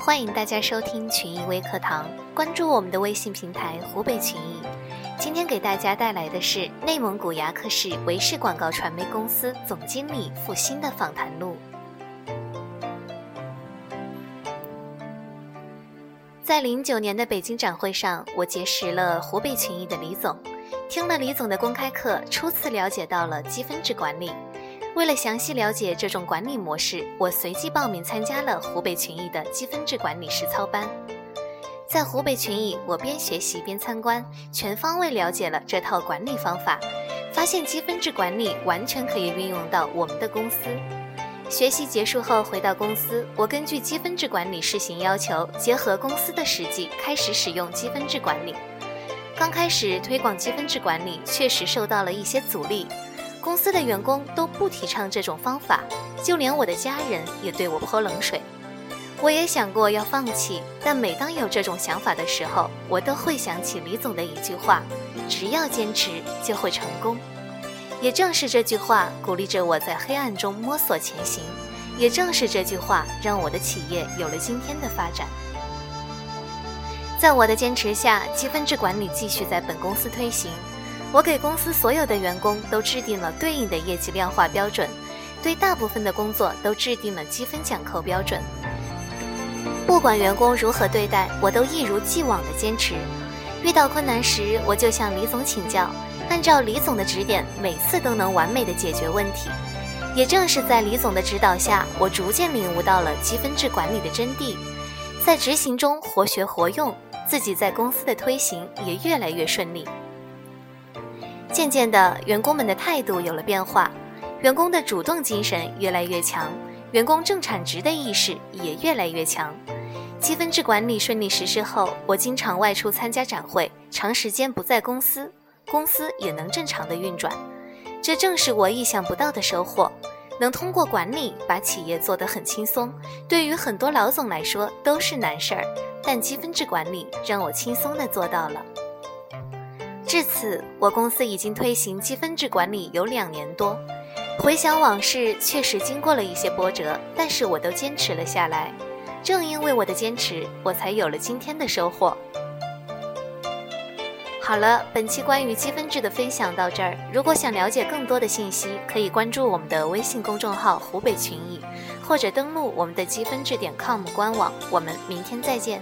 欢迎大家收听群益微课堂，关注我们的微信平台湖北群益。今天给大家带来的是内蒙古牙克市维视广告传媒公司总经理付鑫的访谈录。在零九年的北京展会上，我结识了湖北群益的李总，听了李总的公开课，初次了解到了积分制管理。为了详细了解这种管理模式，我随即报名参加了湖北群益的积分制管理实操班。在湖北群益，我边学习边参观，全方位了解了这套管理方法，发现积分制管理完全可以运用到我们的公司。学习结束后回到公司，我根据积分制管理试行要求，结合公司的实际，开始使用积分制管理。刚开始推广积分制管理，确实受到了一些阻力。公司的员工都不提倡这种方法，就连我的家人也对我泼冷水。我也想过要放弃，但每当有这种想法的时候，我都会想起李总的一句话：“只要坚持，就会成功。”也正是这句话鼓励着我在黑暗中摸索前行，也正是这句话让我的企业有了今天的发展。在我的坚持下，积分制管理继续在本公司推行。我给公司所有的员工都制定了对应的业绩量化标准，对大部分的工作都制定了积分奖扣标准。不管员工如何对待，我都一如既往的坚持。遇到困难时，我就向李总请教，按照李总的指点，每次都能完美的解决问题。也正是在李总的指导下，我逐渐领悟到了积分制管理的真谛，在执行中活学活用，自己在公司的推行也越来越顺利。渐渐的，员工们的态度有了变化，员工的主动精神越来越强，员工正产值的意识也越来越强。积分制管理顺利实施后，我经常外出参加展会，长时间不在公司，公司也能正常的运转。这正是我意想不到的收获，能通过管理把企业做得很轻松。对于很多老总来说都是难事儿，但积分制管理让我轻松的做到了。至此，我公司已经推行积分制管理有两年多。回想往事，确实经过了一些波折，但是我都坚持了下来。正因为我的坚持，我才有了今天的收获。好了，本期关于积分制的分享到这儿。如果想了解更多的信息，可以关注我们的微信公众号“湖北群益”，或者登录我们的积分制点 com 官网。我们明天再见。